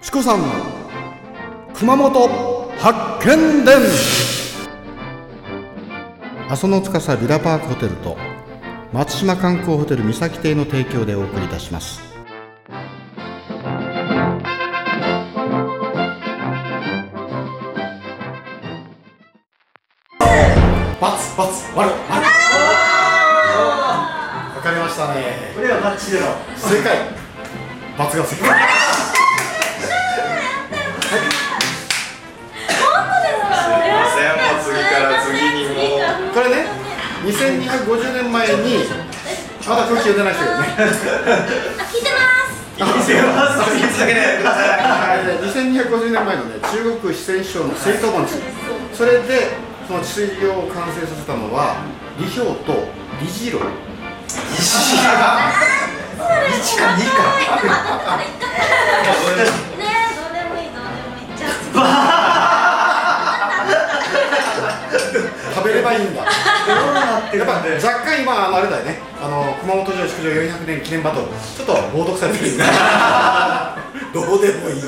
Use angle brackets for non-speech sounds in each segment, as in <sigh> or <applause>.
チコさんの熊本発見伝。阿蘇の司ビラパークホテルと松島観光ホテル三崎邸の提供でお送りいたします。バツバツ割る割るわかりましたね。これはバッチリだろ。正解。バツが正解これね2250年前にまだ空気読んでない人よね。聞いてます。見せます。見せてくださいはい2250年前のね中国四川省の水遁盆地それでその治水業を完成させたのは李氷と李次郎石が1か2かばいいんだどうなってやっぱ若干今あれだよねあの熊本城築城400年記念バトルちょっと冒涜されてるどうでもいい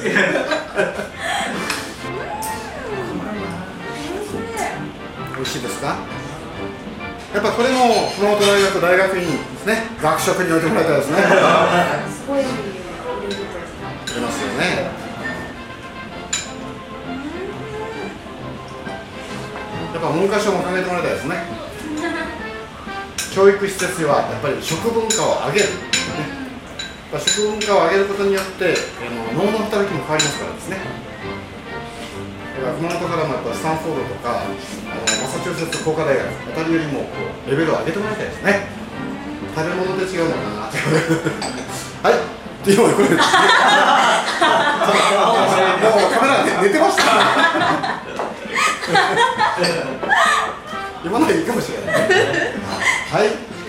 美味しいですかやっぱこれも熊本大学大学院ですね学食に置いてもらいたいですねすごい出ますよねっぱ文科省も考えてもらいたいですね。教育施設はやっぱり食文化を上げる、ねやっぱ食文化を上げることによってあの脳の働きも変わりますからですね。だから熊本からもやっぱスタンフォードとかあのマサチューセッツ工科大学あたりよりもこうレベルを上げてもらいたいですね。食べ物で違うのかな。<laughs> はい。っていうこれ <laughs> もうカメラで寝てました今のはいいかもしれない。はい。